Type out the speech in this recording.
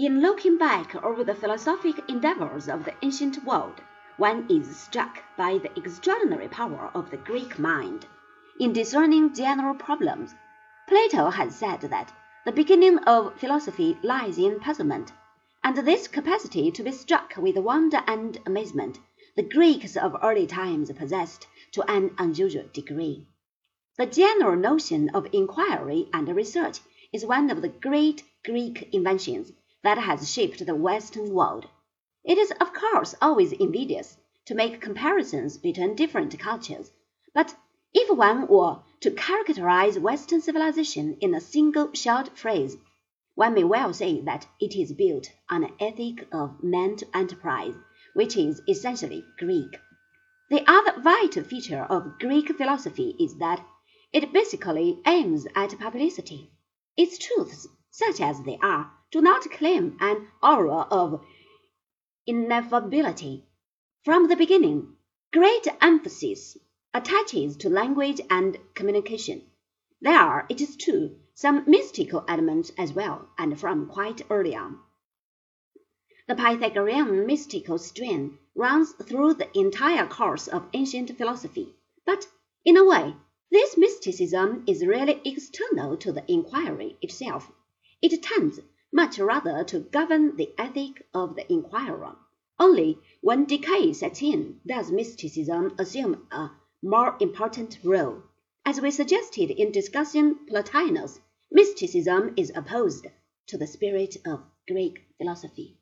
In looking back over the philosophic endeavors of the ancient world, one is struck by the extraordinary power of the Greek mind in discerning general problems. Plato has said that the beginning of philosophy lies in puzzlement, and this capacity to be struck with wonder and amazement the Greeks of early times possessed to an unusual degree. The general notion of inquiry and research is one of the great Greek inventions that has shaped the Western world. It is, of course, always invidious to make comparisons between different cultures, but if one were to characterize Western civilization in a single short phrase, one may well say that it is built on an ethic of man to enterprise, which is essentially Greek. The other vital feature of Greek philosophy is that it basically aims at publicity. Its truths, such as they are, do not claim an aura of ineffability. From the beginning, great emphasis attaches to language and communication. There are, it is true, some mystical elements as well, and from quite early on. The Pythagorean mystical strain runs through the entire course of ancient philosophy, but, in a way, this mysticism is really external to the inquiry itself. It tends much rather to govern the ethic of the inquirer. Only when decay sets in does mysticism assume a more important role. As we suggested in discussing Plotinus, mysticism is opposed to the spirit of Greek philosophy.